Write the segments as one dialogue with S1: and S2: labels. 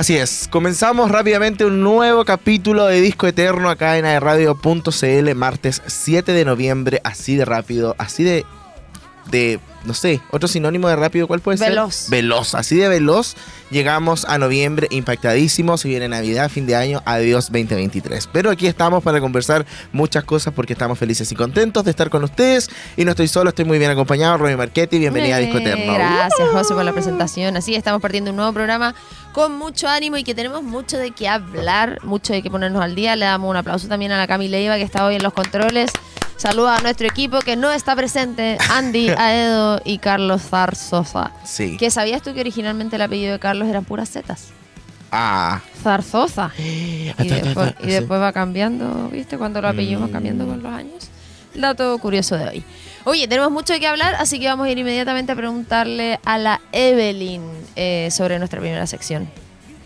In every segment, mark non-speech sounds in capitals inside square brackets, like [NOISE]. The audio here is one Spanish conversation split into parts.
S1: Así es, comenzamos rápidamente un nuevo capítulo de Disco Eterno acá en aerradio.cl, martes 7 de noviembre, así de rápido, así de, de, no sé, otro sinónimo de rápido, ¿cuál puede
S2: Veloz.
S1: ser? Veloz. así de veloz. Llegamos a noviembre impactadísimos, se viene Navidad, fin de año, adiós 2023. Pero aquí estamos para conversar muchas cosas porque estamos felices y contentos de estar con ustedes. Y no estoy solo, estoy muy bien acompañado, Romy Marchetti, bienvenida a Disco Eterno.
S2: Gracias, José, por la presentación. Así estamos partiendo un nuevo programa con mucho ánimo y que tenemos mucho de qué hablar, mucho de qué ponernos al día. Le damos un aplauso también a la Cami Leiva, que está hoy en los controles. Saluda a nuestro equipo que no está presente, Andy, [LAUGHS] Aedo y Carlos Zarzosa.
S1: Sí.
S2: ¿Que sabías tú que originalmente el apellido de Carlos eran puras zetas?
S1: Ah.
S2: Zarzosa. [GASPS] Y después, y
S1: Sí.
S2: después va cambiando, ¿viste? Cuando los apellidos van cambiando con los años. Dato curioso de hoy. Oye, tenemos mucho qué hablar, así que vamos a ir inmediatamente a preguntarle a la Evelyn eh, sobre nuestra primera sección.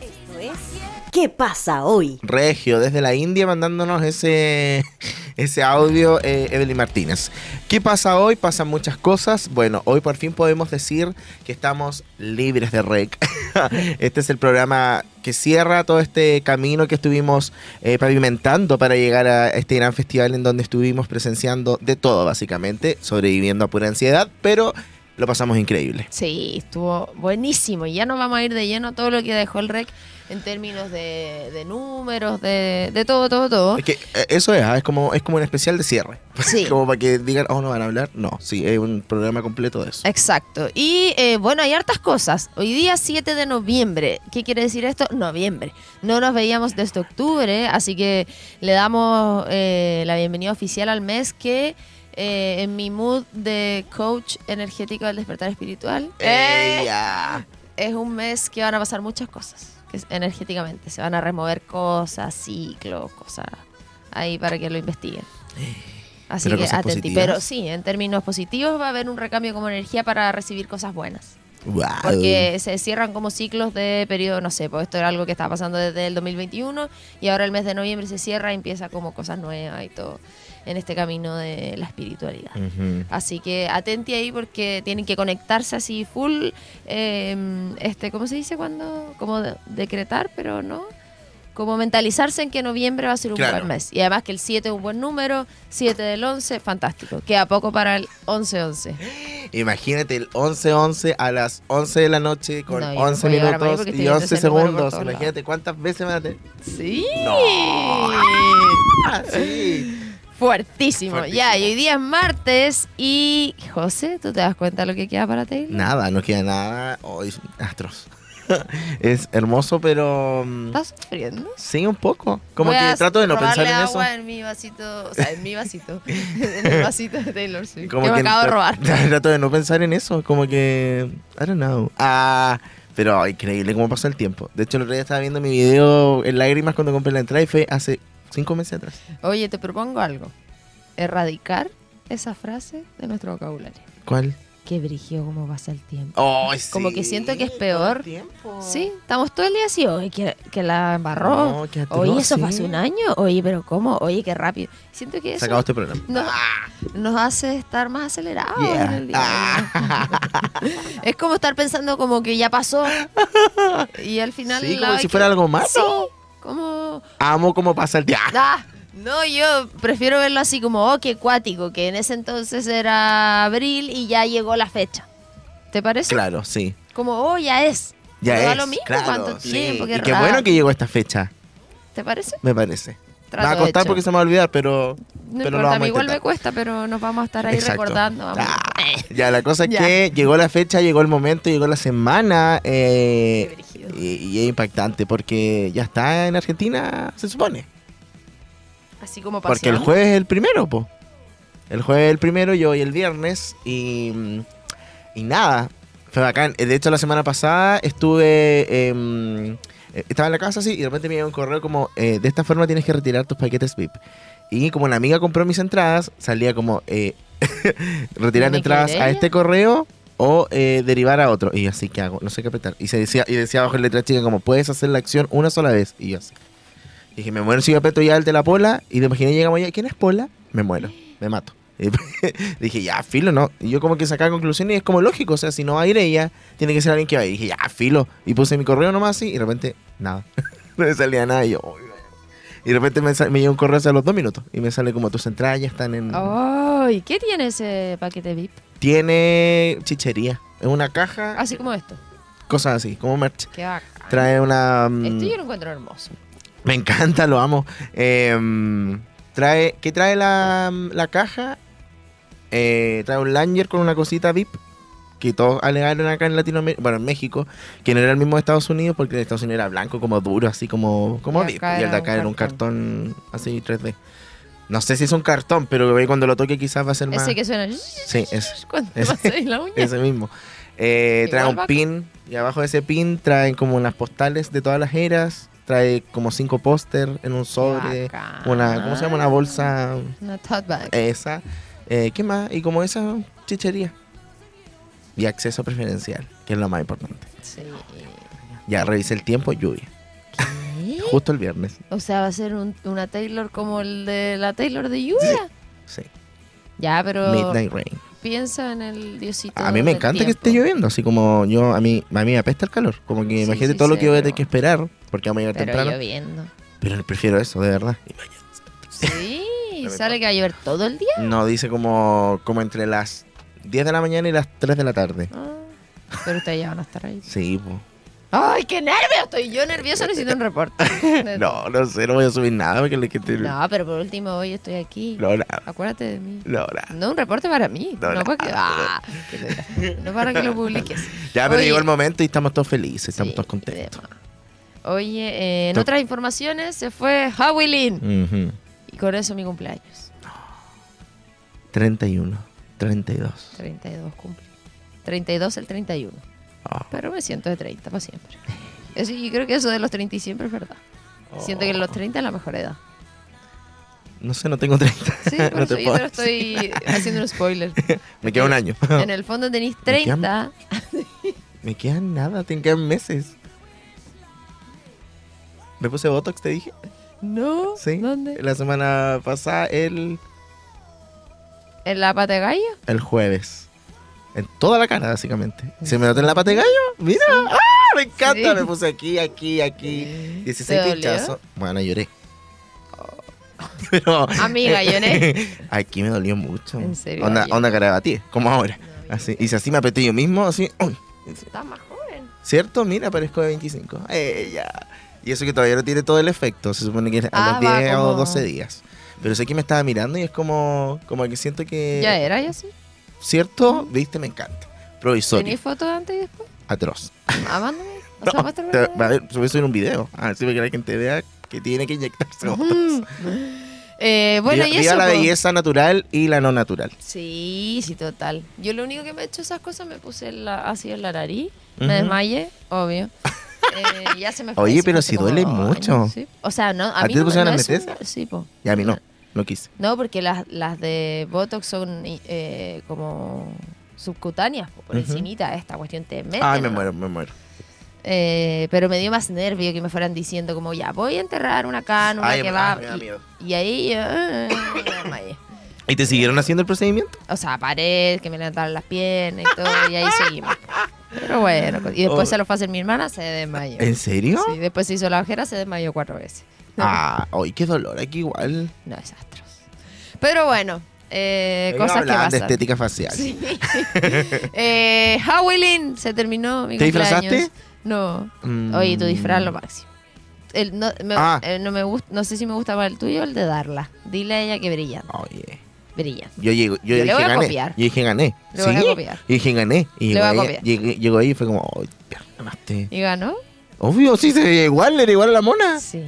S3: Esto es ¿Qué pasa hoy?
S1: Regio, desde la India mandándonos ese, [LAUGHS] ese audio, eh, Evelyn Martínez. ¿Qué pasa hoy? Pasan muchas cosas. Bueno, hoy por fin podemos decir que estamos libres de REC. [LAUGHS] este es el programa que cierra todo este camino que estuvimos eh, pavimentando para llegar a este gran festival en donde estuvimos presenciando de todo, básicamente, sobreviviendo a pura ansiedad, pero lo pasamos increíble.
S2: Sí, estuvo buenísimo. Y ya nos vamos a ir de lleno todo lo que dejó el REC en términos de, de números, de, de todo, todo, todo.
S1: Es que eh, eso es, ah, es como es como un especial de cierre. [LAUGHS]
S2: Sí.
S1: como para que digan, oh, no van a hablar. No, sí, es un programa completo de eso.
S2: Exacto. Y eh, bueno, hay hartas cosas. Hoy día 7 de noviembre. ¿Qué quiere decir esto? Noviembre. No nos veíamos desde octubre, así que le damos eh, la bienvenida oficial al mes que eh, en mi mood de coach energético del despertar espiritual
S1: Ella.
S2: es un mes que van a pasar muchas cosas que es energéticamente. Se van a remover cosas, ciclos, cosas ahí para que lo investiguen. Así
S1: Pero
S2: que atenti. Pero sí, en términos positivos va a haber un recambio como energía para recibir cosas buenas.
S1: Wow.
S2: Porque se cierran como ciclos de periodo, no sé, pues esto era algo que estaba pasando desde el 2021 y ahora el mes de noviembre se cierra y empieza como cosas nuevas y todo en este camino de la espiritualidad.
S1: Ujú.
S2: Así que atenti ahí porque tienen que conectarse así full, eh, este, ¿cómo se dice cuando? Como de- decretar, pero no. Como mentalizarse en que noviembre va a ser un
S1: Claro.
S2: buen mes. Y además que el 7 es un buen número, 7 del 11, fantástico. Queda poco para el 11-11.
S1: Imagínate el 11-11 a las 11 de la noche con
S2: No, yo no
S1: 11
S2: puedo llegar a Madrid
S1: minutos y
S2: viendo
S1: 11
S2: ese número por
S1: segundos. Imagínate cuántas veces van a tener.
S2: Sí.
S1: Ah, [LAUGHS] sí.
S2: Fuertísimo.
S1: Fuertísimo.
S2: Ya, y hoy día es martes y... José, ¿tú te das cuenta lo que queda para Taylor?
S1: Nada, no queda nada. Hoy es atroz. [LAUGHS] es hermoso, pero. mm,
S2: ¿Estás sufriendo?
S1: Sí, un poco. Como
S2: Voy
S1: que trato de no pensar en eso.
S2: agua en mi vasito, o sea, en mi vasito, [LAUGHS] en el vasito de Taylor Swift,
S1: Como
S2: que me acabo de robar. [LAUGHS]
S1: Trato de no pensar en eso, como que. I don't know. Ah, pero increíble cómo pasó el tiempo. De hecho, el otro día estaba viendo mi video en lágrimas cuando compré la entrada y fue hace cinco meses atrás.
S2: Oye, te propongo algo. Erradicar esa frase de nuestro vocabulario.
S1: ¿Cuál?
S2: Qué brigio cómo pasa el tiempo. Como que siento que es peor.
S1: tiempo.
S2: Sí, estamos todo el día así, oye, que, que la embarró.
S1: No, atroz,
S2: Oye, eso
S1: sí.
S2: hace un año. Oye, pero ¿cómo? Oye, qué rápido. Siento que
S1: Se
S2: eso
S1: acabó este programa.
S2: nos, nos hace estar más acelerados
S1: Yeah.
S2: en el día.
S1: Ah. [LAUGHS]
S2: Es como estar pensando como que ya pasó. Y al final...
S1: Sí, como si fuera algo malo.
S2: Sí, como...
S1: Amo cómo pasa el día.
S2: Ah, no, yo prefiero verlo así como, oh, qué cuático, que en ese entonces era abril y ya llegó la fecha. ¿Te parece?
S1: Claro, sí.
S2: Como, oh, ya es.
S1: Ya es.
S2: lo mismo,
S1: claro,
S2: cuánto
S1: sí.
S2: tiempo, qué
S1: y qué bueno que llegó esta fecha,
S2: ¿Te parece?
S1: me parece.
S2: Trato
S1: va a costar
S2: hecho.
S1: porque se me va a olvidar, pero,
S2: No
S1: pero lo
S2: importa, a
S1: vamos a
S2: igual me cuesta, pero nos vamos a estar ahí
S1: Exacto.
S2: recordando. vamos.
S1: Ah, [LAUGHS] ya, la cosa es
S2: Ya.
S1: que llegó la fecha, llegó el momento, llegó la semana eh,
S2: brígido.
S1: y, y es impactante porque ya está en Argentina, se supone.
S2: Así como pasó.
S1: Porque el jueves es el primero, po. El jueves es el primero, yo hoy el viernes y, y nada, fue bacán. Eh, De hecho, la semana pasada estuve, em, eh, estaba en la casa así y de repente me llegó un correo como, eh, de esta forma tienes que retirar tus paquetes VIP. Y como una amiga compró mis entradas, salía como, eh, [LAUGHS] retirar
S2: ¿Tiene que
S1: entradas a este correo o eh, derivar a otro. Y yo así, ¿qué hago? No sé qué apretar. Y, se decía, y decía abajo en letra chica como, puedes hacer la acción una sola vez. Y yo así. Dije, me muero si yo ya el de la Pola. Y te imaginé, llegamos allá. ¿Quién es Pola? Me muero. Me mato. Y [LAUGHS] Y dije, ya, filo, ¿no? Y yo como que sacaba conclusiones y es como lógico, o sea, si no va a ir ella, tiene que ser alguien que vaya. Y dije, ya, filo. Y puse mi correo nomás así y de repente, nada. [LAUGHS] no me salía nada y yo. Y de repente me, me llega un correo hace los dos minutos y me sale como tus entradas ya están en...
S2: Ay, ¿qué tiene ese paquete VIP?
S1: Tiene chichería. Es una caja,
S2: Así como esto.
S1: cosas así, como merch.
S2: Qué bacán.
S1: Trae una...
S2: Esto yo lo encuentro hermoso.
S1: Me encanta, lo amo. Eh, trae, ¿Qué trae la, la caja? Eh, trae un Langer con una cosita VIP que todos alegaron acá en Latinoamérica, bueno, en México, que no era el mismo de Estados Unidos porque de Estados Unidos era blanco, como duro, así como, como
S2: Y
S1: VIP. Y el de acá era un
S2: cartón.
S1: cartón así 3D. No sé si es un cartón, pero cuando lo toque quizás va a ser más...
S2: Ese que suena.
S1: Sí, [LAUGHS] ese.
S2: Cuando
S1: ese.
S2: pasáis la uña.
S1: Ese mismo. Eh, trae un pin y abajo de ese pin traen como unas postales de todas las eras. Trae como cinco póster en un sobre. Una, ¿cómo se llama? Una bolsa
S2: Una tote bag.
S1: esa. Eh, ¿Qué más? Y como esa chichería. Y acceso preferencial, que es lo más importante.
S2: Sí.
S1: Ya revisé el tiempo, lluvia. Justo el viernes.
S2: O sea, va a ser un- una Taylor como el de la Taylor de lluvia.
S1: Sí.
S2: Ya, pero
S1: Midnight Rain.
S2: piensa en el diosito.
S1: A mí me
S2: del
S1: encanta que
S2: tiempo.
S1: esté lloviendo, así como yo, a mí, a mí me apesta el calor. Como que
S2: Sí,
S1: imagínate
S2: sí
S1: todo lo
S2: sé,
S1: que voy a
S2: pero-
S1: tener que esperar, porque vamos a llegar
S2: Pero
S1: temprano.
S2: lloviendo.
S1: Pero prefiero eso, de verdad.
S2: Sí, [LAUGHS] sale que va a llover todo el día.
S1: No, dice como, como entre las 10 de la mañana y las 3 de la tarde.
S2: Ah, pero ustedes ya van a estar ahí.
S1: Sí, po.
S2: ¡Ay, qué nervio! Estoy yo nervioso, necesito un reporte. [LAUGHS]
S1: No, no sé, no voy a subir nada porque le que te...
S2: No, pero por último, hoy estoy aquí.
S1: No, nada.
S2: Acuérdate de mí.
S1: No, nada.
S2: No, un reporte para mí.
S1: No,
S2: No,
S1: no.
S2: para que, ah, que no para que lo publiques.
S1: Ya, pero
S2: Oye,
S1: llegó el momento y estamos todos felices, estamos
S2: sí,
S1: todos contentos.
S2: Oye, eh, en otras informaciones se fue Howlin.
S1: Ujú.
S2: Y con eso mi cumpleaños.
S1: 31, 32.
S2: 32 cumple. 32 el 31. Pero me siento de 30 para siempre. Eso, yo creo que eso de los 30 y siempre es verdad. Siento que los 30 es la mejor edad.
S1: No sé, no tengo 30.
S2: Sí, [LAUGHS] por
S1: no
S2: eso
S1: te
S2: yo te lo estoy haciendo un spoiler. [LAUGHS]
S1: Me queda un año. [LAUGHS]
S2: En el fondo tenéis
S1: Me quedan-
S2: 30.
S1: Me quedan nada, te quedan meses. Me puse Botox, te dije.
S2: No.
S1: Sí.
S2: ¿Dónde?
S1: La semana pasada, el,
S2: ¿En la pata de gallo?
S1: el jueves. En toda la cara, básicamente. ¿Se me nota en la pata de gallo? Mira. ¡Ah! Me encanta.
S2: Sí.
S1: Me puse aquí, aquí, aquí. 16
S2: ¿Te dolió?
S1: pinchazos. Bueno, lloré. [LAUGHS] Pero.
S2: Amiga, [LAUGHS] lloré.
S1: Aquí me dolió mucho.
S2: ¿En serio?
S1: Onda, onda cara de batir, como ahora. Así. Y si así me apreté yo mismo, así. uy.
S2: Estás más joven.
S1: ¿Cierto? Mira, parezco de 25. ¡Ella! Y eso que todavía no tiene todo el efecto. Se supone que es a
S2: Ah,
S1: los
S2: va
S1: 10 o
S2: como-
S1: 12 días. Pero sé que me estaba mirando y es como, como que siento que.
S2: ¿Ya era y así?
S1: ¿Cierto? ¿Viste? Me encanta. Provisorio.
S2: ¿Tenéis fotos antes y después?
S1: Atroz.
S2: Ah, mándame. [LAUGHS] O
S1: No,
S2: sea, muéstrame.
S1: te- a ver, voy a subir un video. Así para que la gente vea que tiene que inyectarse botox.
S2: Eh, bueno,
S1: viva,
S2: y eso.
S1: la belleza natural y la no natural.
S2: Sí, sí, total. Yo lo único que me he hecho esas cosas me puse la, así en la nariz, me desmayé, obvio. [LAUGHS] Eh, ya se me fue.
S1: Oye, pero si duele mucho.
S2: años, sí. O sea, no, a,
S1: ¿A
S2: mí
S1: ti te
S2: no,
S1: pusieron
S2: no
S1: anestesia?
S2: Sí, po.
S1: Y a mí no. No quise.
S2: No, porque las, las de Botox son eh, como subcutáneas, po, por
S1: Ujú.
S2: encimita esta cuestión te meten.
S1: Ay, me
S2: ¿no?
S1: muero, me muero.
S2: Eh, pero me dio más nervio que me fueran diciendo como ya voy a enterrar una cánula
S1: Ay,
S2: que
S1: me-
S2: va
S1: me da
S2: y,
S1: miedo.
S2: y ahí yo, me desmayé.
S1: ¿Y te siguieron haciendo el procedimiento?
S2: O sea, pared, que me levantaron las piernas y todo, y ahí seguimos. Pero bueno, y después
S1: Oh.
S2: se lo fue a hacer mi hermana, se desmayó.
S1: ¿En serio?
S2: Sí, después se hizo la ojera, se desmayó cuatro veces.
S1: Ah, ay, qué dolor, aquí igual.
S2: No, desastros. Pero bueno, eh, cosas que
S1: hablaban de
S2: pasan.
S1: estética facial.
S2: Sí. [LAUGHS] eh, Halloween se terminó mi
S1: ¿Te
S2: cumpleaños.
S1: disfrazaste?
S2: No.
S1: Mm.
S2: Oye, tu disfraz lo máximo. El- no, me,
S1: Ah.
S2: eh, no me gusta, no sé si me gusta más el tuyo o el de darla. Dile a ella que brilla.
S1: Oye.
S2: Brilla.
S1: Yo llego, yo,
S2: Yo le
S1: dije
S2: voy a
S1: gané.
S2: copiar.
S1: Yo dije gané.
S2: Le voy a
S1: ¿Sí?
S2: copiar.
S1: Y dije gané. Y
S2: Le voy a copiar.
S1: llegó ahí y fue como, "Ay, ya ganaste.
S2: ¿Y ganó?
S1: Obvio, sí, se veía igual, era igual a la mona.
S2: Sí.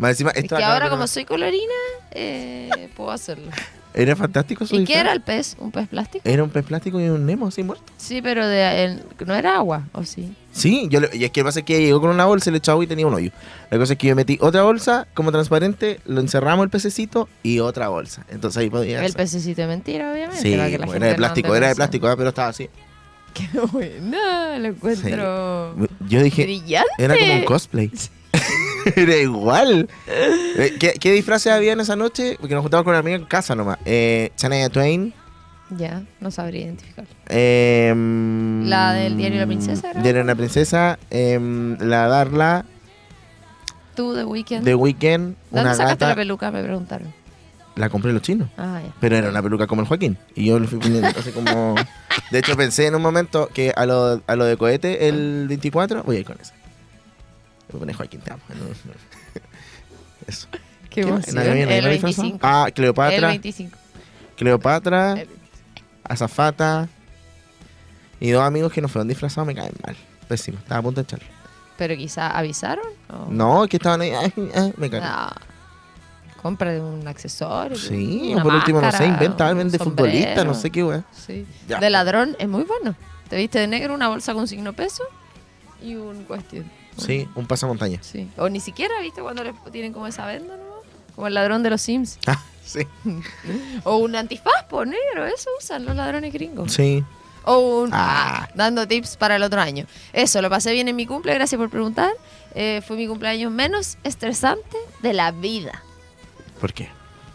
S1: Más encima,
S2: Es
S1: esto
S2: que ahora como soy colorina, eh, puedo hacerlo.
S1: Era fantástico su
S2: ¿Y qué era el pez? ¿Un pez plástico?
S1: Era un pez plástico y un Nemo así muerto.
S2: Sí, pero de, el- no era agua, ¿o sí?
S1: Sí, yo le- y es que pasa es que llegó con una bolsa, le echó agua y tenía un hoyo. La cosa es que yo metí otra bolsa como transparente, lo encerramos el pececito y otra bolsa. Entonces ahí podía
S2: El pececito de mentira, obviamente.
S1: Sí,
S2: para que la gente
S1: era de plástico, era de plástico, ah, pero estaba así. [LAUGHS]
S2: Qué bueno, lo encuentro
S1: Yo dije,
S2: brillante.
S1: era como un cosplay. [LAUGHS] [LAUGHS] era igual. Eh, ¿Qué, qué disfraces había en esa noche? Porque nos juntamos con una amiga en casa nomás. Eh, Shania Twain,
S2: Ya, no sabría identificar.
S1: Em,
S2: ¿La del diario La Princesa era?
S1: Diario La Princesa. em, la Darla.
S2: Tú, The Weeknd.
S1: The Weeknd.
S2: ¿Dónde
S1: Una
S2: sacaste la
S1: gata.
S2: peluca? Me preguntaron.
S1: La compré en los chinos.
S2: Ah, ya.
S1: Pero era una peluca como el Joaquín. Y yo le fui poniendo así como. [LAUGHS] De hecho, pensé en un momento que a lo, a lo de cohete, el 24, voy a ir con esa. A poner Joaquín, te amo. [LAUGHS] Eso.
S2: Qué. El
S1: ¿Nadie disfrazado?
S2: 25.
S1: Ah,
S2: El
S1: Cleopatra.
S2: 25.
S1: Cleopatra,
S2: El-
S1: Azafata. Y dos amigos que no fueron disfrazados me caen mal. Pésimo. Estaba a punto de echarlo.
S2: Pero quizá avisaron. o-
S1: No, que estaban ahí. ay, ay, me caen.
S2: No. Compra un accesorio.
S1: Sí,
S2: una
S1: por último, no sé, inventa algo de futbolista, no sé qué, weón.
S2: Sí.
S1: Ya.
S2: De ladrón es muy bueno. Te viste de negro, una bolsa con signo peso y un cuestión.
S1: Sí, un pasamontaña.
S2: Sí. O ni siquiera, ¿viste? Cuando le tienen como esa venda, ¿no? Como el ladrón de los Sims.
S1: Ah, [LAUGHS] sí. [LAUGHS]
S2: O un antifaz, por negro. Eso usan los ladrones gringos.
S1: Sí.
S2: O un...
S1: Ah.
S2: ah, dando tips para el otro año. Eso, lo pasé bien en mi cumple, gracias por preguntar. Eh, fue mi cumpleaños menos estresante de la vida.
S1: ¿Por qué?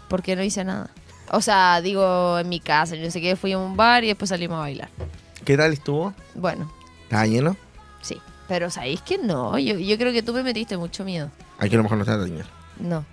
S2: Porque no hice nada. O sea, digo, en mi casa, yo no sé qué, fui a un bar y después salimos a bailar.
S1: ¿Qué tal estuvo?
S2: Bueno,
S1: ¿Estaba lleno?
S2: sí. Pero ¿sabéis que no? Yo, yo creo que tú me metiste mucho miedo.
S1: Aquí a lo mejor no tan lleno.
S2: No.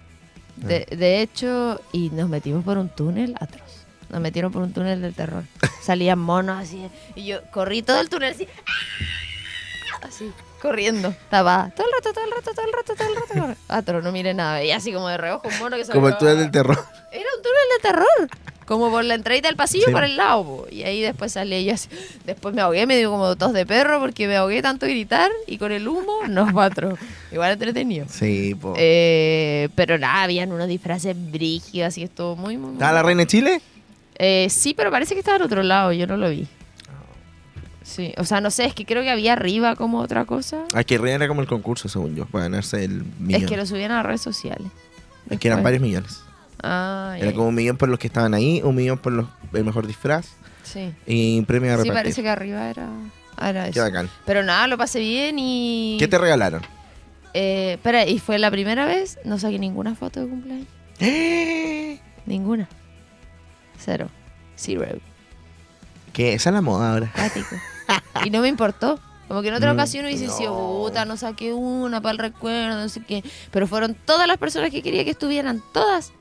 S2: De, de hecho, y nos metimos por un túnel atroz. Nos metieron por un túnel del terror. [LAUGHS] Salían monos así. Y yo corrí todo el túnel así. ¡ah! Así, corriendo. Estaba todo el rato, todo el rato, todo el rato, todo el rato. Atro, no miré nada. Veía así como de reojo un mono que
S1: Como el túnel del terror.
S2: Era un túnel de terror. Como por la entradita del pasillo
S1: Sí.
S2: por el lado. po. Y ahí después salí yo así. Después me ahogué, me dio como tos de perro porque me ahogué tanto gritar y con el humo nos [LAUGHS] mató. Igual entretenido.
S1: Sí, po.
S2: Eh, pero nada, habían unos disfraces brígidos, así que estuvo muy, muy,
S1: ¿Estaba la reina de Chile?
S2: Eh, sí, pero parece que estaba al otro lado, yo no lo vi. Sí, o sea, no sé, es que creo que había arriba como otra cosa.
S1: Aquí reina era como el concurso, según yo, para ganarse el millón.
S2: Es que lo subían a las redes sociales.
S1: Es que eran varios millones.
S2: Ah,
S1: Era como un millón por los que estaban ahí, un millón por los, el mejor disfraz
S2: Sí,
S1: y premio
S2: sí
S1: repartir.
S2: parece que arriba era, era
S1: Qué
S2: eso.
S1: bacán.
S2: Pero nada, lo pasé bien y...
S1: ¿Qué te regalaron?
S2: Eh, espera, y fue la primera vez, no saqué ninguna foto de cumpleaños. [GASPS] Ninguna. Cero. Zero.
S1: Que esa es la moda ahora. [LAUGHS]
S2: Y no me importó. Como que en otra
S1: Mm,
S2: ocasión hubiese sido,
S1: no.
S2: puta, no saqué una para el recuerdo, no sé qué. Pero fueron todas las personas que quería que estuvieran, todas.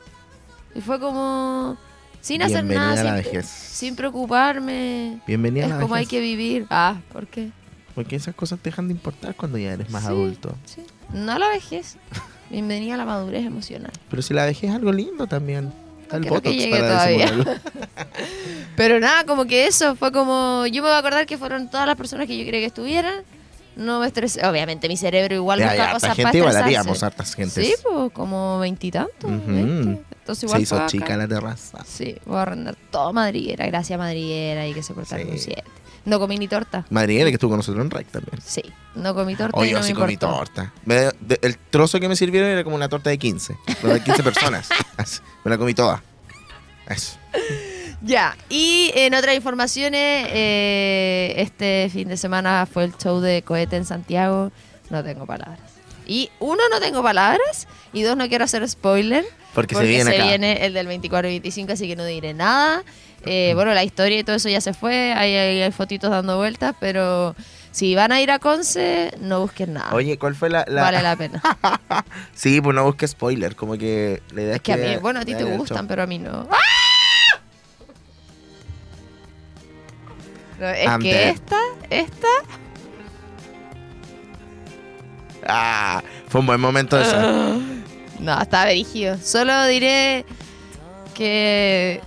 S2: Y fue como, sin hacer
S1: Bienvenida
S2: nada,
S1: a la
S2: sin,
S1: vejez.
S2: sin preocuparme.
S1: Bienvenida
S2: Es
S1: a la
S2: como hay que vivir. Ah, ¿por qué?
S1: Porque esas cosas te dejan de importar cuando ya eres más
S2: Sí.
S1: adulto.
S2: Sí. No a la vejez. Bienvenida a la madurez emocional.
S1: Pero si la vejez es algo lindo también. El
S2: quiero que todavía. [LAUGHS] Pero nada, como que eso fue como. Yo me voy a acordar que fueron todas las personas que yo quería que estuvieran. No me estresé. Obviamente mi cerebro igual
S1: Ya,
S2: busca
S1: ya,
S2: cosas
S1: gente
S2: para
S1: igual haríamos hartas gentes.
S2: Sí, pues como veintitantos.
S1: Ujú.
S2: veinte. Entonces igual
S1: Se hizo chica la terraza.
S2: Sí, voy a arrendar todo madriguera. Gracias madriguera y que se portaron
S1: Sí.
S2: siete. No comí ni torta.
S1: Madriguera que estuvo con nosotros en REC también.
S2: Sí, no comí torta
S1: Oye,
S2: y
S1: yo
S2: no me
S1: sí comí
S2: importó.
S1: torta. Me- de- el trozo que me sirvieron era como una torta de 15. pero de 15 [LAUGHS] personas. Así, Me la comí toda. Eso.
S2: Ya, y en otras informaciones, eh, este fin de semana fue el show de Cohete en Santiago. No tengo palabras. Y uno, no tengo palabras. Y dos, no quiero hacer spoiler.
S1: Porque, se viene acá.
S2: viene el del 24 y 25, así que no diré nada. Eh, bueno, la historia y todo eso ya se fue. Hay, hay, hay fotitos dando vueltas, pero si van a ir a Conce, no busquen nada.
S1: Oye, ¿cuál fue la...? la-
S2: Vale la pena. [LAUGHS]
S1: Sí, pues no busques spoiler. Como que la idea es,
S2: Es que a mí, bueno, a ti te gustan, pero a mí no. ¡Ah! No, es
S1: I'm
S2: que
S1: dead.
S2: esta, esta
S1: Ah, fue un buen momento eso.
S2: No, estaba dirigido. Solo diré que.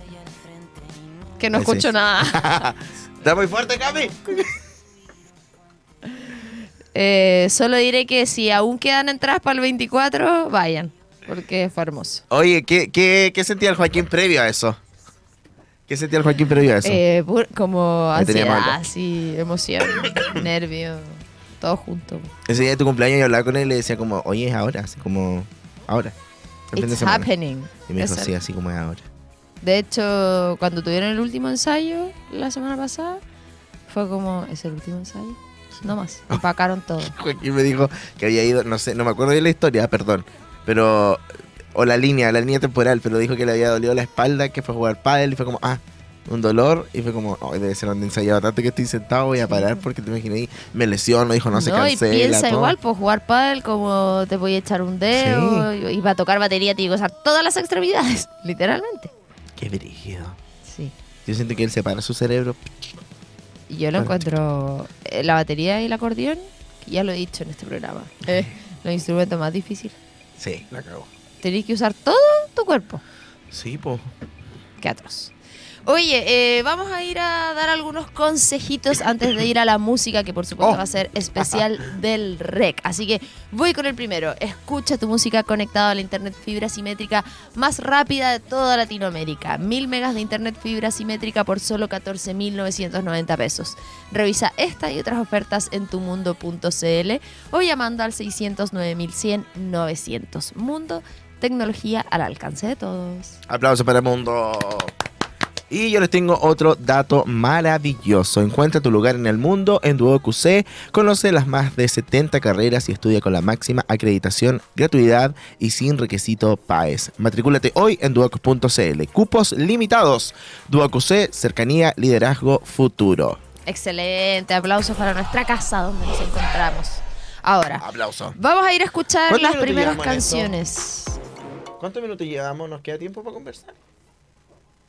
S2: que no
S1: sí.
S2: escucho nada. [LAUGHS]
S1: Está muy fuerte, Cami. [LAUGHS]
S2: Eh, solo diré que si aún quedan entradas para el 24, vayan. Porque fue hermoso.
S1: Oye, ¿qué, qué, qué sentía el Joaquín previo a eso? ¿Qué sentía el Joaquín previo a eso?
S2: Eh, pu- como
S1: Me tenía
S2: ansiedad,
S1: mal.
S2: sí, emoción, [COUGHS] nervio, todo junto.
S1: Ese día de tu cumpleaños yo hablaba con él y le decía como, oye, es ahora, así como, ahora. el fin de
S2: It's
S1: semana.
S2: happening.
S1: Y me dijo,
S2: Eso.
S1: sí, así como es ahora.
S2: De hecho, cuando tuvieron el último ensayo la semana pasada, fue como, ¿es el último ensayo? No más. Empacaron [LAUGHS] todo.
S1: Joaquín me dijo que había ido, no sé, no me acuerdo de la historia, perdón, pero, o la línea, la línea temporal, pero dijo que le había dolido la espalda, que fue a jugar pádel y fue como, ah, un dolor, y fue como, oh, debe ser donde ensayaba tanto que estoy sentado, voy a parar porque te imaginé, me lesiono, dijo, no, se
S2: y
S1: cancela.
S2: piensa
S1: todo.
S2: igual, pues jugar pádel como te voy a echar un dedo y va a tocar batería, tiene que usar todas las extremidades, [LAUGHS] literalmente.
S1: Qué brígido.
S2: Sí.
S1: Yo siento que él separa su cerebro.
S2: Y yo lo encuentro, eh, la batería y el acordeón, que ya lo he dicho en este programa, eh, los instrumentos más difíciles.
S1: Sí, la cago.
S2: Tenéis que usar todo tu cuerpo.
S1: Sí, pues.
S2: Qué atroz. Oye, eh, vamos a ir a dar algunos consejitos antes de ir a la música, que por supuesto
S1: Oh.
S2: va a ser especial [LAUGHS] del REC. Así que voy con el primero. Escucha tu música conectada a la internet fibra simétrica más rápida de toda Latinoamérica. Mil megas de internet fibra simétrica por solo 14.990 pesos. Revisa esta y otras ofertas en tumundo.cl o llamando al 609.100-900. Mundo, tecnología al alcance de todos.
S1: Aplauso para el mundo. Y yo les tengo otro dato maravilloso. Encuentra tu lugar en el mundo en QC. Conoce las más de 70 carreras y estudia con la máxima acreditación, gratuidad y sin requisito PAES. Matricúlate hoy en duoc.cl. Cupos limitados. QC, cercanía, liderazgo, futuro.
S2: Excelente, aplausos para nuestra casa donde nos encontramos. Ahora,
S1: Aplauso.
S2: vamos a ir a escuchar
S1: ¿Cuántos
S2: las primeras
S1: esto? ¿Cuántos minutos llevamos? ¿Nos queda tiempo para conversar?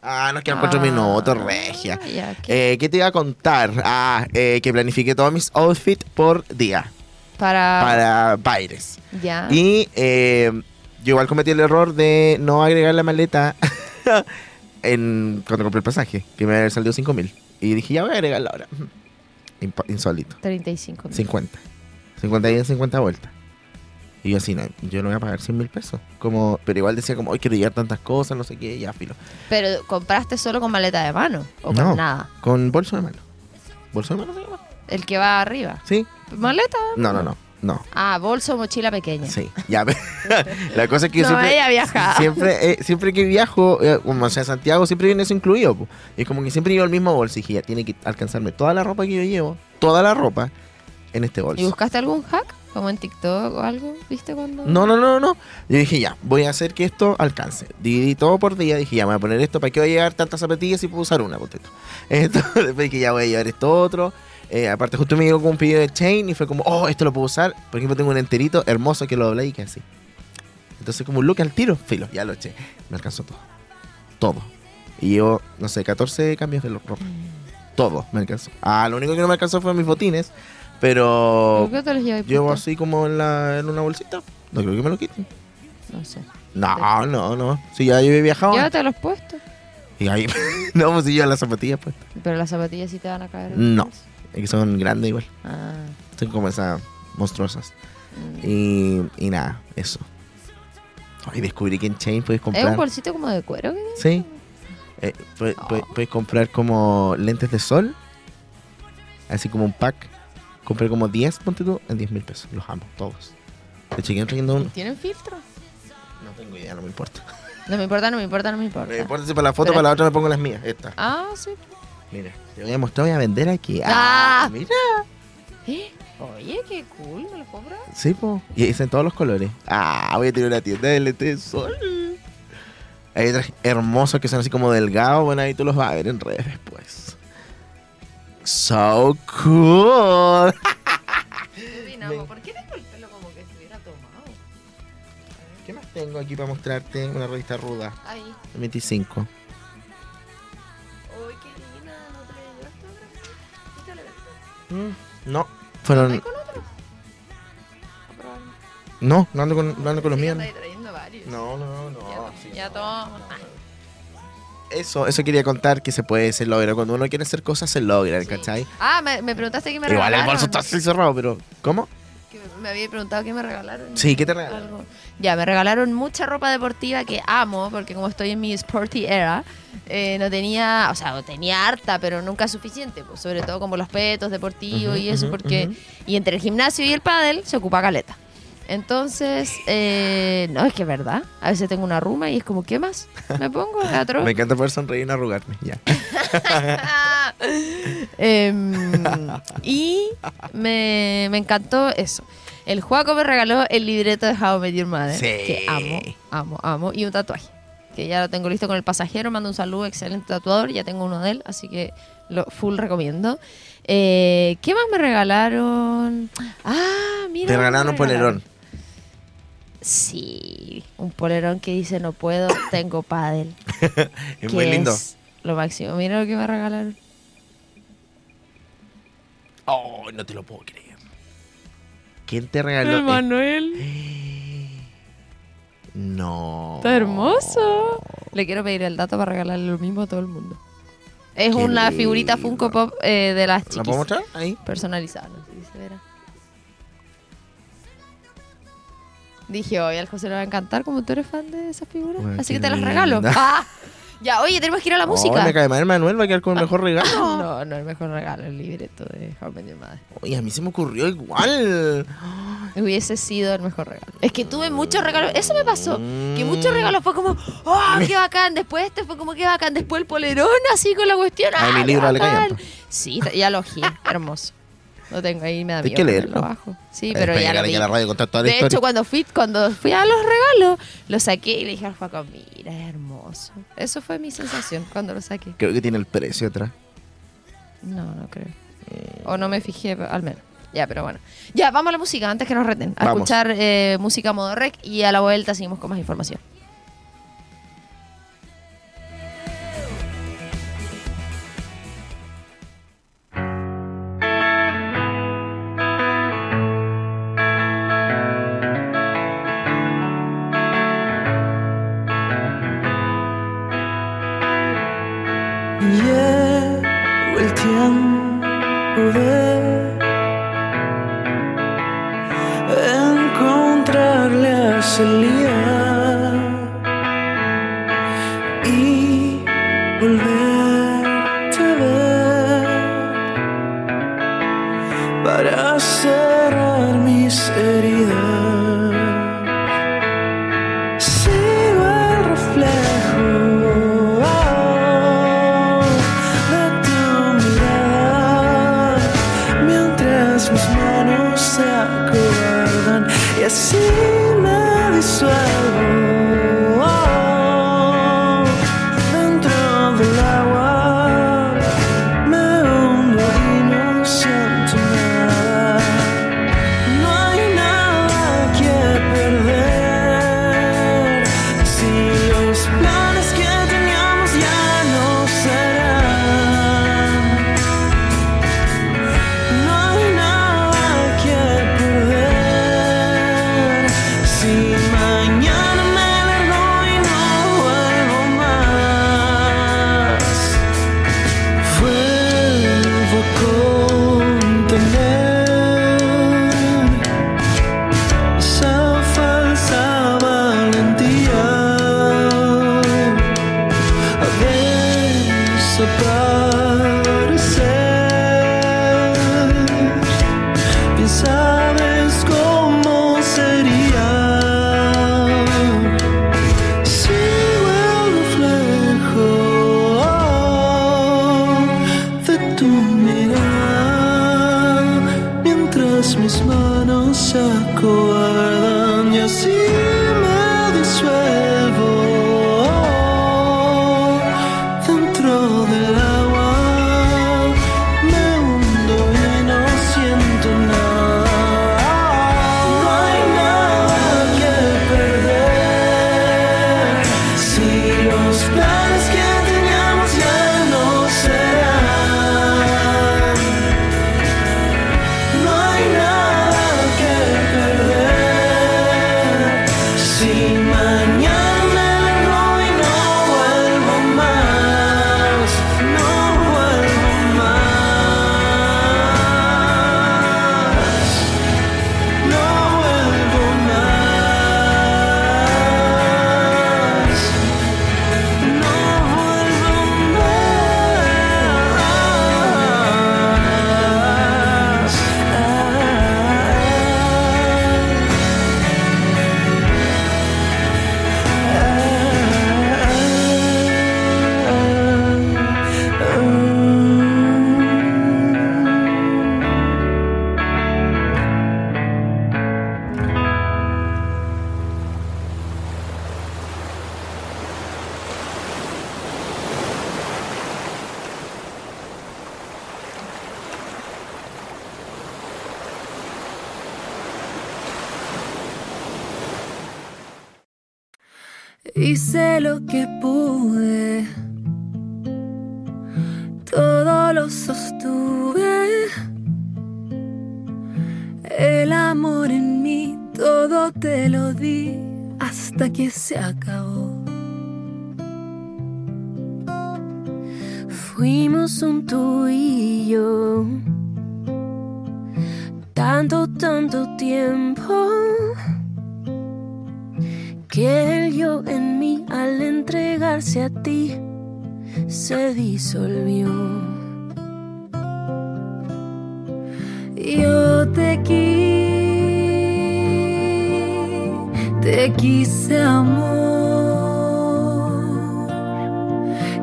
S1: Ah, nos quedan
S2: Ah,
S1: cuatro minutos, regia.
S2: ya, ¿qué?
S1: Eh, ¿Qué te iba a contar? Ah, eh, que planifiqué todos mis outfits por día
S2: para,
S1: para bailes.
S2: ya.
S1: Y eh, yo igual cometí el error de no agregar la maleta [LAUGHS] en, cuando compré el pasaje, que me salido 5 mil. Y dije, ya voy a agregarla ahora. Insólito.
S2: 35 mil.
S1: 50. 50 y 50 vueltas. Y yo así, no, yo no voy a pagar 100 mil pesos. Como, pero igual decía como, hoy quiero llevar tantas cosas, no sé qué, ya filo.
S2: Pero compraste solo con maleta de mano o
S1: No.
S2: con nada.
S1: Con bolso de mano. ¿Bolso de mano se llama?
S2: El que va arriba.
S1: Sí.
S2: ¿Maleta?
S1: No, no, no. No.
S2: Ah, bolso o mochila pequeña.
S1: Sí, ya. ve. [LAUGHS] la cosa es que yo
S2: No
S1: siempre,
S2: vaya viajar.
S1: siempre, eh, siempre que viajo, eh, como sea Santiago, siempre viene eso incluido. po. Y es como que siempre llevo el mismo bolso y dije, ya tiene que alcanzarme toda la ropa que yo llevo, toda la ropa, en este
S2: ¿Y
S1: bolso.
S2: buscaste algún hack? Como en TikTok o algo, ¿viste cuando?
S1: No, no, no, no. Yo dije, ya, voy a hacer que esto alcance. Dividí todo por día. Dije, ya, me voy a poner esto. ¿Para qué voy a llevar tantas zapatillas si puedo usar una? tú? [LAUGHS] Esto, después dije, ya voy a llevar esto otro. Eh, aparte, justo me llegó con un pedido de chain y fue como, oh, esto lo puedo usar. Por ejemplo, tengo un enterito hermoso que lo doblé y que así. Entonces, como un look al tiro, filo, ya lo eché. Me alcanzó todo. Todo. Y llevo, no sé, 14 cambios de ropa. Todo me alcanzó. Ah, lo único que no me alcanzó fue mis botines. Pero
S2: ¿Por qué te los
S1: llevo así como en, la, en una bolsita. No creo que me lo quiten.
S2: No sé.
S1: No, no, no. Si ya yo he viajado.
S2: Llévate los puestos.
S1: Y ahí. [LAUGHS] no, pues si yo las zapatillas, pues.
S2: Pero las zapatillas sí te van a caer.
S1: No. Es que son grandes igual.
S2: Ah.
S1: Son como esas monstruosas.
S2: mm.
S1: Y, y nada, eso. Ay, descubrí que en Chain puedes
S2: ¿Es un
S1: comprar.
S2: bolsito como de cuero? ¿qué?
S1: Sí. Eh, pue- puedes comprar como lentes de sol. Así como un pack. Compré como 10, ponte tú, en 10 mil pesos. Los amo, todos. De ¿quién trayendo uno?
S2: ¿Tienen filtro?
S1: No tengo idea, no me importa.
S2: No me importa, no me importa, no me importa.
S1: No me importa si para la foto,
S2: Pero-
S1: para la otra me pongo las mías. Esta.
S2: Ah, sí.
S1: Mira, te voy a mostrar, voy a vender aquí.
S2: Ah.
S1: Ah, mira.
S2: ¿Eh? Oye, qué cool, ¿me lo compras?
S1: Sí, po. Y es en todos los colores. Ah, voy a tener una tienda de de sol. Hay otros hermosos que son así como delgados. Bueno, ahí tú los vas a ver en redes después. So cool. [LAUGHS]
S2: ¿Por qué tengo el pelo como que estuviera tomado?
S1: ¿Qué más tengo aquí para mostrarte? Una revista ruda.
S2: Ahí.
S1: 25.
S2: Uy, qué linda. ¿No te la llevaste ahora?
S1: Mm, no. Fueron.
S2: ¿Estás con.
S1: No, no ando con, no ando con los míos.
S2: andáis trayendo varios.
S1: No, no, no.
S2: Ya,
S1: sí,
S2: ya
S1: no.
S2: toma.
S1: Eso, eso quería contar que se puede, se logra. Cuando uno quiere hacer cosas, se logran,
S2: Sí.
S1: ¿cachai?
S2: Ah, me, me preguntaste qué me
S1: Igual el
S2: regalaron.
S1: bolso está así cerrado, pero. ¿Cómo?
S2: Que me había preguntado qué me regalaron.
S1: Sí, ¿qué te regalaron?
S2: Algo. Ya, me regalaron mucha ropa deportiva que amo, porque como estoy en mi sporty era, eh, no tenía, o sea, tenía harta, pero nunca suficiente, pues, sobre todo como los petos deportivos y eso, porque... Y entre el gimnasio y el pádel se ocupa caleta. Entonces, eh, no, es que es verdad. A veces tengo una ruma y es como, ¿qué más? ¿Me pongo? ¿Teatro?
S1: Me encanta poder sonreír y arrugarme. Ya. [LAUGHS]
S2: Em, y me, me encantó eso. El Juaco me regaló el libreto de How I Met Your Mother.
S1: Sí.
S2: Que amo, amo, amo. Y un tatuaje.
S4: que ya lo tengo listo con el pasajero. Mando un saludo, excelente tatuador, ya tengo uno de él, así que lo full recomiendo. Eh, ¿Qué más me regalaron? Ah, mira.
S1: Te regalaron un polerón.
S4: Sí, un polerón que dice no puedo, tengo pádel. [LAUGHS]
S1: Es muy lindo.
S4: es lo máximo. Mira lo que me regalaron.
S1: Oh, no te lo puedo creer. ¿Quién te regaló?
S4: Manuel. [GASPS]
S1: No.
S4: Está hermoso. Le quiero pedir el dato para regalarle lo mismo a todo el mundo. Es
S1: Qué
S4: una
S1: lindo.
S4: figurita Funko Pop eh, de las
S1: ¿La
S4: chiquis.
S1: puedo mostrar? Ahí.
S4: Personalizada, no sé si se verá. Dije, hoy al José le va a encantar como tú eres fan de esas figuras. Así que te las
S1: linda.
S4: regalo. [LAUGHS] Ah, ya, oye, tenemos que ir a la
S1: Oh,
S4: música.
S1: me cae mal Manuel, va a quedar con el mejor regalo.
S4: No, no, el mejor regalo, el libreto de How I Mother.
S1: Oye, a mí se me ocurrió igual. [GASPS]
S4: Hubiese sido el mejor regalo. Es que tuve muchos regalos. Eso me pasó. Que
S1: Mm.
S4: muchos regalos fue como, ¡oh, qué bacán! Después este fue como, qué bacán! Después el polerón, así con la cuestión. ¡ah,
S1: mi libro le callan,
S4: Sí, ya lo. Hermoso. Lo tengo ahí, me da
S1: Hay
S4: miedo
S1: que
S4: ponerlo
S1: leerlo.
S4: abajo. Sí, pero ya lo vi.
S1: la radio toda la
S4: De
S1: historia.
S4: hecho, cuando fui, cuando fui a los regalos, lo saqué y le dije al Juaco, mira, es hermoso. Eso fue mi sensación cuando lo saqué.
S1: Creo que tiene el precio atrás.
S4: No, no creo. O no me fijé, al menos. Ya, pero bueno. Ya, vamos a la música antes que nos reten. A
S1: Vamos.
S4: escuchar eh, música modo rec y a la vuelta seguimos con más información.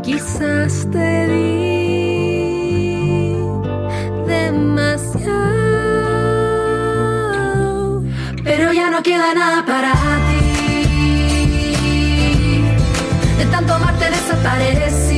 S5: Quizás te di demasiado, pero ya no queda nada para ti. De tanto amarte desaparece.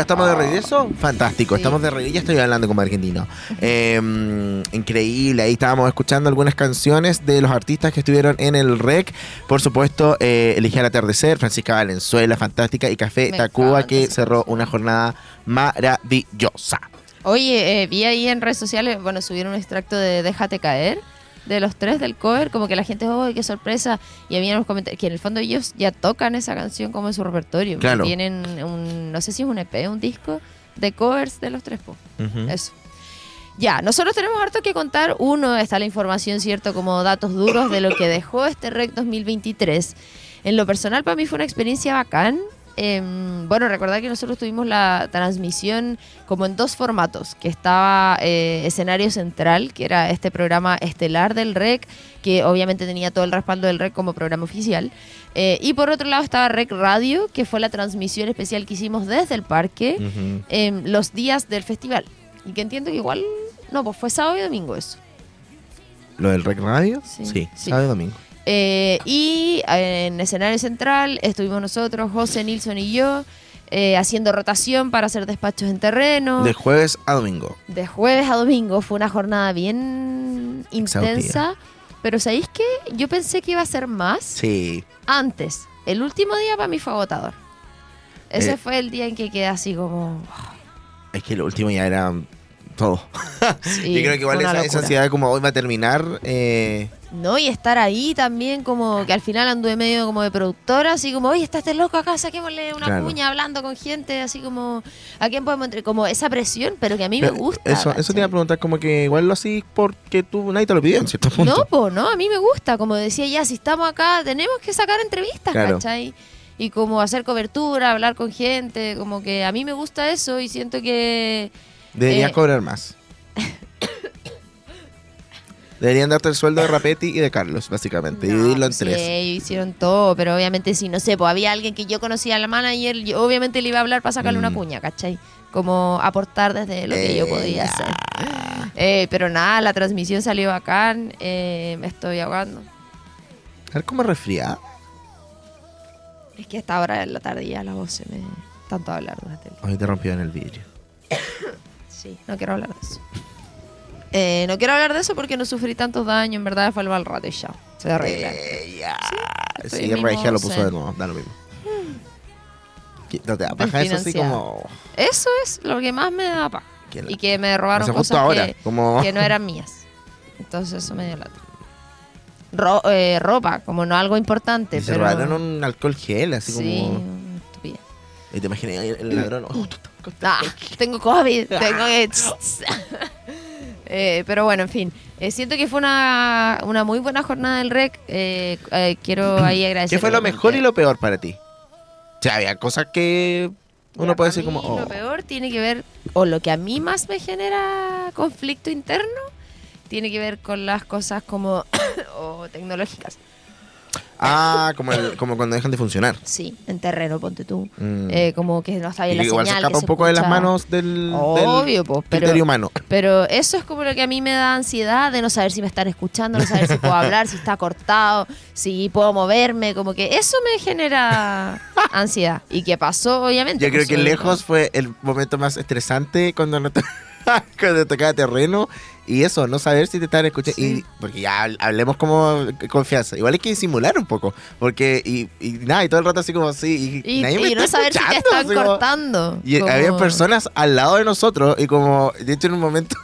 S5: ¿Ya
S1: estamos de regreso? Fantástico,
S2: Sí.
S1: estamos de regreso. Ya estoy hablando como argentino. [LAUGHS] Eh, increíble, ahí estábamos escuchando algunas canciones de los artistas que estuvieron en el REC. Por supuesto, eh, Elegí al atardecer, Francisca Valenzuela, fantástica, y Café
S2: Me
S1: Tacuba, que cerró una jornada maravillosa.
S2: Oye, eh, vi ahí en redes sociales, bueno, subieron un extracto de Déjate caer de los tres del cover, como que la gente, ¡oh, qué sorpresa! Y había unos comentarios que en el fondo ellos ya tocan esa canción como en su repertorio.
S1: Claro.
S2: Tienen un, no sé si es un EP, un disco de covers de los tres. po. Eso. Ya, nosotros tenemos harto que contar. Uno, está la información, ¿cierto? Como datos duros de lo que dejó este REC 2023. En lo personal, para mí fue una experiencia bacán. Em, bueno, recordad que nosotros tuvimos la transmisión como en dos formatos, que estaba eh, escenario central, que era este programa estelar del REC, que obviamente tenía todo el respaldo del REC como programa oficial. Eh, y por otro lado estaba REC Radio, que fue la transmisión especial que hicimos desde el parque em, los días del festival. Y que entiendo que igual, no, pues fue sábado y domingo eso.
S1: ¿Lo del Rec Radio?
S2: Sí,
S1: Sí,
S2: sí.
S1: sábado y domingo.
S2: Eh, y en escenario central estuvimos nosotros, José, Nilsson y yo, eh, haciendo rotación para hacer despachos en terreno.
S1: De jueves a domingo.
S2: De jueves a domingo fue una jornada bien intensa. Pero ¿sabéis qué? Yo pensé que iba a ser más
S1: Sí.
S2: antes. El último día para mí fue agotador. Ese
S1: Eh.
S2: fue el día en que quedé así como...
S1: Es que lo último ya era todo. [LAUGHS]
S2: sí,
S1: Yo creo que igual esa, esa ansiedad como hoy va a terminar. eh,
S2: No, y estar ahí también, como que al final anduve medio como de productora, así como, oye, está este loco acá, saquémosle una
S1: Claro.
S2: cuña hablando con gente, así como, ¿a quién podemos entrar? Como esa presión, pero que a mí me gusta.
S1: Eso, eso te iba a preguntar, como que igual lo así porque tú nadie te lo pidió en cierto punto.
S2: No, pues no, a mí me gusta, como decía ya, si estamos acá, tenemos que sacar entrevistas,
S1: Claro.
S2: ¿cachai? Y como hacer cobertura, hablar con gente, como que a mí me gusta eso y siento que...
S1: Deberías
S2: Eh.
S1: cobrar más. Deberían darte el sueldo de Rapetti y de Carlos, básicamente.
S2: No,
S1: dividirlo en
S2: pues
S1: tres.
S2: sí, ellos hicieron todo, pero obviamente si, no sé, pues había alguien que yo conocía a la manager, yo obviamente le iba a hablar para sacarle una
S1: Mm.
S2: cuña, ¿cachai? Como aportar desde lo que yo
S1: Eh,
S2: podía hacer. Eh, pero nada, la transmisión salió bacán, eh, me estoy ahogando.
S1: A ver cómo resfriada.
S2: Es que a esta hora de la tarde ya la voz se me... Tanto hablar la tele.
S1: Hoy te rompió en el vidrio.
S2: Sí, no quiero hablar de eso. Eh, no quiero hablar de eso porque no sufrí tantos daños, en verdad fue al rato y ya. Se arregla.
S1: Eh, ya. Sí, Regia lo puso de nuevo, da lo mismo. ¿Qué- ¿No te da paja eso así como.?
S2: Eso es lo que más me da pa.
S1: que la-
S2: Y que me robaron cosas
S1: ahora,
S2: que,
S1: como.
S2: que no eran mías. Entonces eso me dio lata. Ro- eh, ropa, como no algo importante,
S1: y se
S2: pero...
S1: robaron un alcohol gel, así
S2: sí,
S1: como.
S2: una estupidez.
S1: Y te imaginas el ladrón. oh,
S2: Ah, tengo COVID, tengo que... [LAUGHS] [LAUGHS] Eh, pero bueno, en fin. Eh, siento que fue una, una muy buena jornada del REC. Eh, quiero [CLEARS THROAT] ahí agradecer.
S1: ¿Qué fue lo mejor y lo peor para ti? O sea, había cosas que uno puede decir como. oh,
S2: Lo peor tiene que ver, o lo que a mí más me genera conflicto interno, tiene que ver con las cosas como [COUGHS] o tecnológicas.
S1: Ah, como, el- como cuando dejan de funcionar.
S2: Sí, en terreno, ponte tú.
S1: Mm.
S2: Eh, como que no está bien
S1: Y
S2: la
S1: igual se
S2: señal.
S1: escapa
S2: que
S1: un poco de las manos del,
S2: Obvio,
S1: del
S2: pues, pero-
S1: criterio humano. [LAUGHS]
S2: Pero eso es como lo que a mí me da ansiedad de no saber si me están escuchando, no saber si puedo [LAUGHS] hablar, si está cortado, si puedo moverme, como que eso me genera [LAUGHS] ansiedad. ¿Y qué pasó, obviamente?
S1: Yo creo
S2: Pues,
S1: que
S2: eh,
S1: lejos fue el momento más estresante cuando no to- cuando tocaba terreno y eso, no saber si te estaban escuchando.
S2: Sí.
S1: Y, porque ya hab- hablemos como confianza. Igual hay que disimular un poco. Porque, y, y nada, y todo el rato así como así. Y,
S2: Y,
S1: nadie me
S2: y no
S1: está
S2: saber si te están
S1: como-
S2: cortando.
S1: Y
S2: como-
S1: había personas al lado de nosotros y como, de hecho en un momento,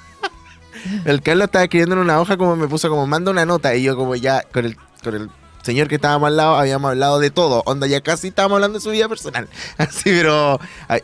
S1: [LAUGHS] el Carlos estaba escribiendo en una hoja como me puso como, manda una nota y yo como ya con el, con el señor que estábamos al lado habíamos hablado de todo, onda ya casi estábamos hablando de su vida personal, [LAUGHS] así pero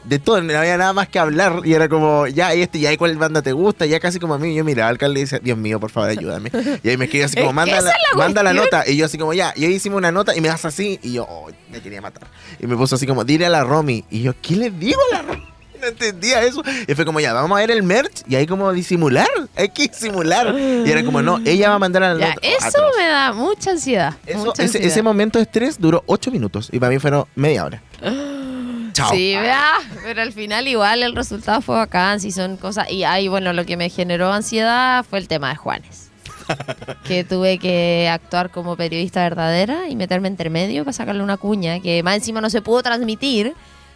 S1: de todo, no había nada más que hablar. Y era como, ya y este, ya y cuál banda te gusta, ya casi como a mí, yo miraba al Carlos y decía, Dios mío, por favor ayúdame, y ahí me escribía así [LAUGHS] como, manda,
S2: la,
S1: manda la nota y yo así como, ya, y ahí hicimos una nota y me das así y yo, oh, me quería matar, y me puso así como, dile a la Romy, y yo, ¿qué le digo a la Romy? No entendía eso. Y fue como, ya, vamos a ver el merch. Y ahí como disimular. Hay que disimular. Y era como, no, ella va a mandar a la
S2: Ya, eso
S1: Atroz.
S2: me da mucha ansiedad.
S1: Eso-
S2: mucha
S1: ese,
S2: ansiedad.
S1: ese momento de estrés duró ocho minutos. Y para mí fueron media hora. [GASPS] Chao.
S2: Sí, vea, pero al final igual el resultado fue bacán, si son cosas... Y ahí, bueno, lo que me generó ansiedad fue el tema de Juanes. [LAUGHS] que tuve que actuar como periodista verdadera y meterme entre medio para sacarle una cuña, que más encima no se pudo transmitir,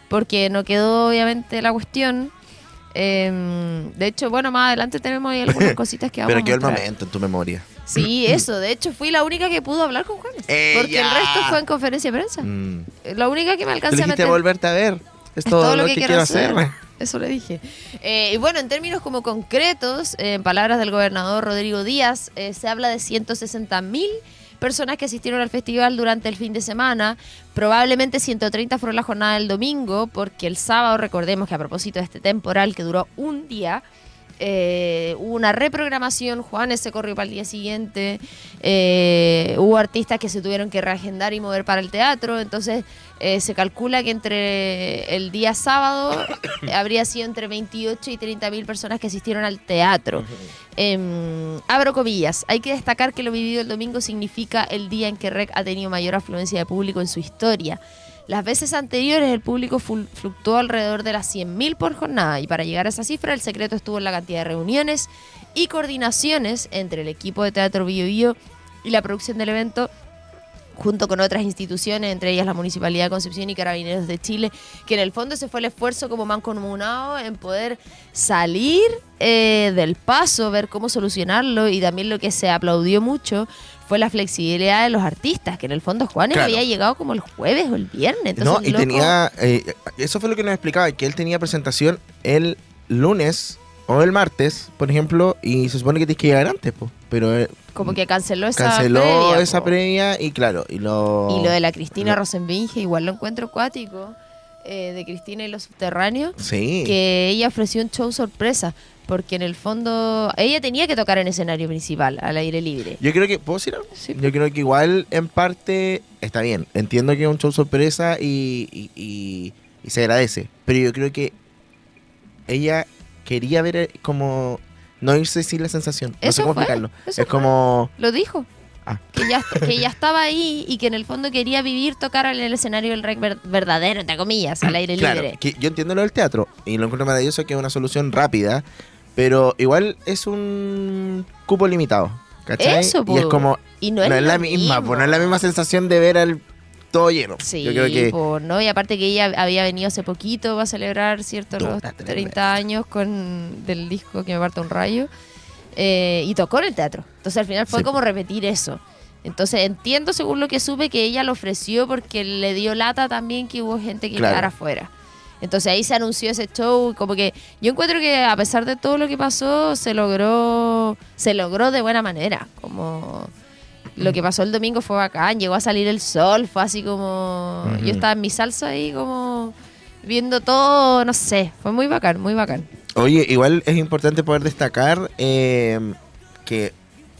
S2: porque no quedó obviamente la cuestión. Em, de hecho, bueno, más adelante tenemos ahí algunas [LAUGHS] cositas que vamos
S1: Pero quedó el momento en tu memoria.
S2: Sí, [LAUGHS] eso. De hecho, fui la única que pudo hablar con Juanes.
S1: ¡Ella!
S2: Porque el resto fue en conferencia de prensa.
S1: Mm.
S2: La única que me alcancé a meter.
S1: volverte a ver. Es todo, lo, que, quiero hacer. [LAUGHS]
S2: Eso le dije. Eh, y bueno, en términos como concretos, eh, en palabras del gobernador Rodrigo Díaz, eh, se habla de 160 mil personas que asistieron al festival durante el fin de semana. Probablemente 130 fueron la jornada del domingo, porque el sábado, recordemos que a propósito de este temporal que duró un día, eh, hubo una reprogramación, Juanes se corrió para el día siguiente, eh, hubo artistas que se tuvieron que reagendar y mover para el teatro, entonces eh, se calcula que entre el día sábado [COUGHS] habría sido entre 28 y 30 mil personas que asistieron al teatro. Em, abro comillas, hay que destacar que lo vivido el domingo significa el día en que REC ha tenido mayor afluencia de público en su historia. Las veces anteriores el público fluctuó alrededor de las 100.000 por jornada y para llegar a esa cifra el secreto estuvo en la cantidad de reuniones y coordinaciones entre el equipo de Teatro Bio Bio y la producción del evento junto con otras instituciones, entre ellas la Municipalidad de Concepción y Carabineros de Chile, que en el fondo ese fue el esfuerzo como mancomunado en poder salir eh, del paso, ver cómo solucionarlo y también lo que se aplaudió mucho fue la flexibilidad de los artistas, que en el fondo Juanes
S1: Claro.
S2: había llegado como el jueves o el viernes. Entonces,
S1: No, y
S2: loco,
S1: tenía. eh, eso fue lo que nos explicaba, que él tenía presentación el lunes o el martes, por ejemplo, y se supone que tienes que llegar antes, po, pero eh,
S2: como que canceló esa
S1: canceló
S2: previa,
S1: esa
S2: po.
S1: previa y claro, y lo.
S2: Y lo de la Cristina
S1: lo-
S2: Rosenbinge, igual lo encuentro acuático, eh, de Cristina y los subterráneos.
S1: Sí.
S2: que ella ofreció un show sorpresa, porque en el fondo ella tenía que tocar en escenario principal, al aire libre.
S1: Yo creo que, ¿puedo decir algo?
S2: Sí.
S1: Yo creo que igual en parte está bien. Entiendo que es un show sorpresa y, y, y- y se agradece. Pero yo creo que ella quería ver eh, como no irse sin la sensación. No sé cómo
S2: fue,
S1: explicarlo. Es
S2: fue.
S1: como...
S2: Lo dijo.
S1: Ah.
S2: Que ya, que ya estaba ahí y que en el fondo quería vivir, tocar en el escenario del rec ver- verdadero, entre comillas, al aire
S1: Claro,
S2: libre.
S1: que yo entiendo lo del teatro y lo encuentro maravilloso que es una solución rápida, pero igual es un cupo limitado. ¿Cachai?
S2: Eso,
S1: y es
S2: po.
S1: como...
S2: Y no
S1: No,
S2: es,
S1: es
S2: lo
S1: la misma, no es la misma sensación de ver al todo lleno.
S2: Sí,
S1: yo creo que...
S2: po, ¿no? Y aparte que ella había venido hace poquito a celebrar, ¿cierto? Los
S1: Puta, tremendo.
S2: 30 años con del disco que me parta un rayo. eh, y tocó en el teatro. Entonces al final fue
S1: Sí.
S2: como repetir eso. Entonces entiendo, según lo que supe, que ella lo ofreció porque le dio lata también que hubo gente que
S1: Claro.
S2: quedara afuera. Entonces ahí se anunció ese show, como que yo encuentro que a pesar de todo lo que pasó, se logró, se logró de buena manera. Como lo que pasó el domingo fue bacán, llegó a salir el sol, fue así como.
S1: Ujú.
S2: Yo estaba en mi salsa ahí como viendo todo, no sé, fue muy bacán, muy bacán.
S1: Oye, igual es importante poder destacar eh, que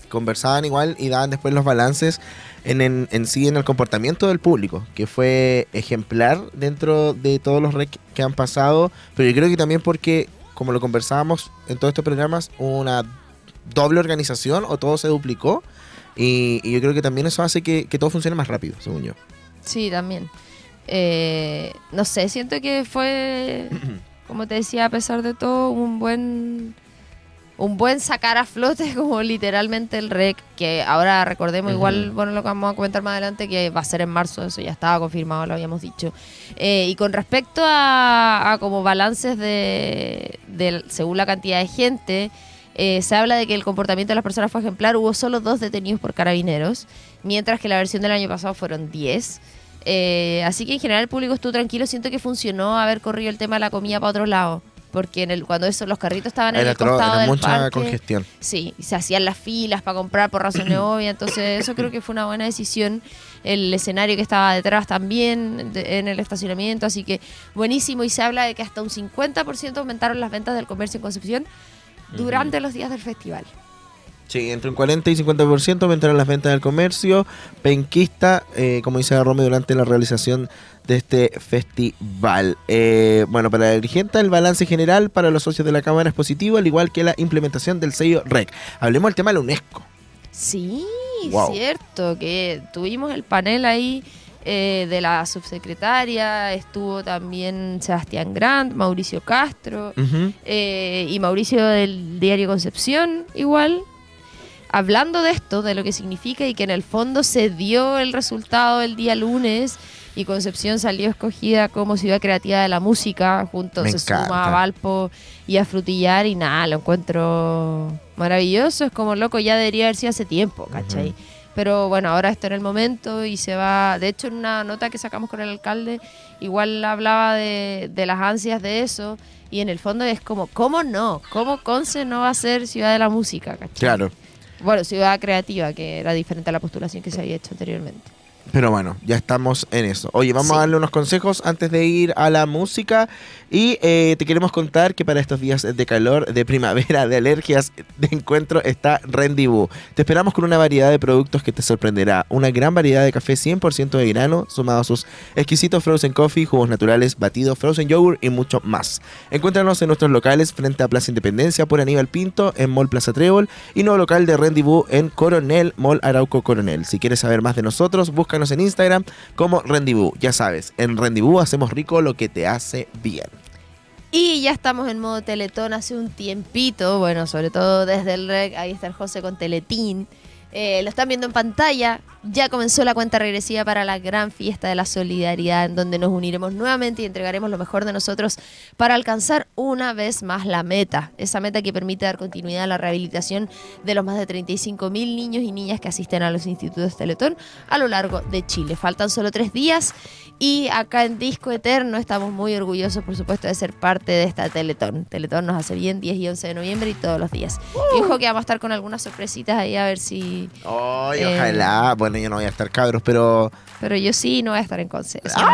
S1: conversaban igual y daban después los balances en, en, en sí en el comportamiento del público, que fue ejemplar dentro de todos los rec que han pasado, pero yo creo que también porque, como lo conversábamos en todos estos programas, una doble organización o todo se duplicó. Y, y yo creo que también eso hace que, que todo funcione más rápido, según yo.
S2: Sí, también. Eh, no sé, siento que fue, [CLEARS THROAT] como te decía, a pesar de todo, un buen un buen sacar a flote [LAUGHS] como literalmente el rec, que ahora recordemos igual, bueno, lo que vamos a comentar más adelante, que va a ser en marzo, eso ya estaba confirmado, lo habíamos dicho. Eh, y con respecto a, a como balances de, según la cantidad de gente, eh, se habla de que el comportamiento de las personas fue ejemplar, hubo solo dos detenidos por carabineros, mientras que la versión del año pasado fueron 10. Eh, así que en general el público estuvo tranquilo, siento que funcionó haber corrido el tema de la comida para otro lado. Porque en el, cuando eso, los carritos estaban en
S1: Era,
S2: el costado
S1: era
S2: del
S1: mucha
S2: parque,
S1: congestión.
S2: Sí, se hacían las filas para comprar por razones [CLEARS THROAT] obvias, entonces eso creo que fue una buena decisión. El escenario que estaba detrás también de- en el estacionamiento, así que buenísimo y se habla de que hasta un 50% aumentaron las ventas del comercio en Concepción durante los días del festival.
S1: Sí, entre un 40 y 50% aumentaron las ventas del comercio penquista, eh, como dice Rome, durante la realización de este festival. Eh, bueno, para la dirigente, el balance general para los socios de la Cámara es positivo, al igual que la implementación del sello REC. Hablemos del tema de la UNESCO.
S2: Sí,
S1: Wow.
S2: cierto, que tuvimos el panel ahí eh, de la subsecretaria, estuvo también Sebastián Grant, Mauricio Castro, eh, y Mauricio del diario Concepción igual, hablando de esto, de lo que significa y que en el fondo se dio el resultado el día lunes y Concepción salió escogida como ciudad creativa de la música, junto
S1: Me
S2: se
S1: encanta.
S2: suma a Valpo y a Frutillar y nada, lo encuentro maravilloso, es como loco, ya debería haber sido hace tiempo, ¿cachai? Pero bueno, ahora está en el momento y se va. De hecho, en una nota que sacamos con el alcalde, igual hablaba de, de las ansias de eso. Y en el fondo es como, ¿cómo no? ¿Cómo Conce no va a ser ciudad de la música? ¿cachai?
S1: Claro.
S2: Bueno, ciudad creativa, que era diferente a la postulación que se había hecho anteriormente.
S1: Pero bueno, ya estamos en eso. Oye, vamos
S2: Sí.
S1: a darle unos consejos antes de ir a la música. Y eh, te queremos contar que para estos días de calor, de primavera, de alergias, de encuentro, está Rendezvous. Te esperamos con una variedad de productos que te sorprenderá. Una gran variedad de café 100% de grano, sumado a sus exquisitos frozen coffee, jugos naturales, batidos, frozen yogurt y mucho más. Encuéntranos en nuestros locales frente a Plaza Independencia por Aníbal Pinto, en Mall Plaza Trébol y nuevo local de Rendezvous en Coronel, Mall Arauco Coronel. Si quieres saber más de nosotros, búscanos en Instagram como Rendezvous. Ya sabes, en Rendezvous hacemos rico lo que te hace bien.
S2: Y ya estamos en modo Teletón hace un tiempito, bueno, sobre todo desde el REC, ahí está el José con Teletín. Eh, lo están viendo en pantalla, ya comenzó la cuenta regresiva para la gran fiesta de la solidaridad, en donde nos uniremos nuevamente y entregaremos lo mejor de nosotros para alcanzar una vez más la meta, esa meta que permite dar continuidad a la rehabilitación de los más de 35 mil niños y niñas que asisten a los institutos Teletón a lo largo de Chile. Faltan solo tres días y acá en Disco Eterno estamos muy orgullosos, por supuesto, de ser parte de esta Teletón. Teletón nos hace bien 10 y 11 de noviembre y todos los días. Y ojo que vamos a estar con algunas sorpresitas ahí a ver si...
S1: Ay,
S2: Eh.
S1: ojalá. Bueno, yo no voy a estar cabros, pero
S2: Pero yo sí no voy a estar en les digo.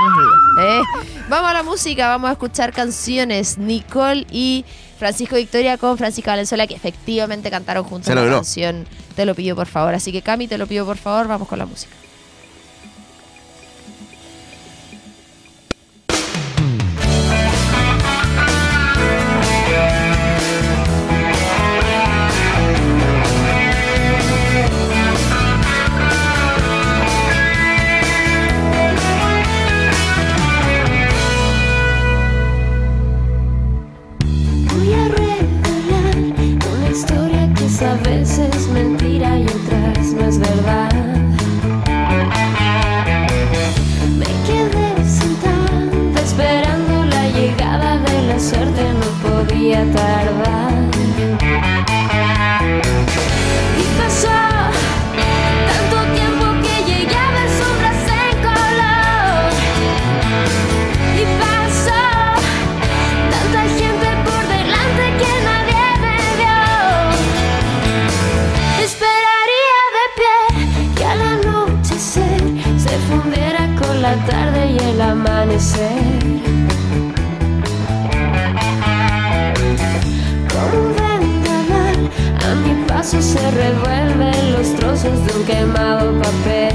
S2: Eh, Vamos a la música, vamos a escuchar canciones. Nicole y Francisco Victoria con Francisca Valenzuela, que efectivamente cantaron juntos la canción Te lo pido por favor. Así que Cami, te lo pido por favor, vamos con la música.
S5: A veces mentira y otras no es verdad. Me quedé sentada esperando la llegada de la suerte, no podía tardar. Los trozos de un quemado papel.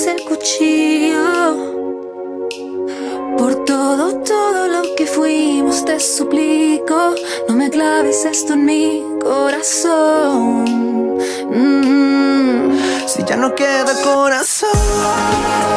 S6: clavarás el cuchillo. Por todo, todo lo que fuimos, te suplico, no me claves esto en mi corazón.
S5: Mm.
S6: Si ya no queda corazón.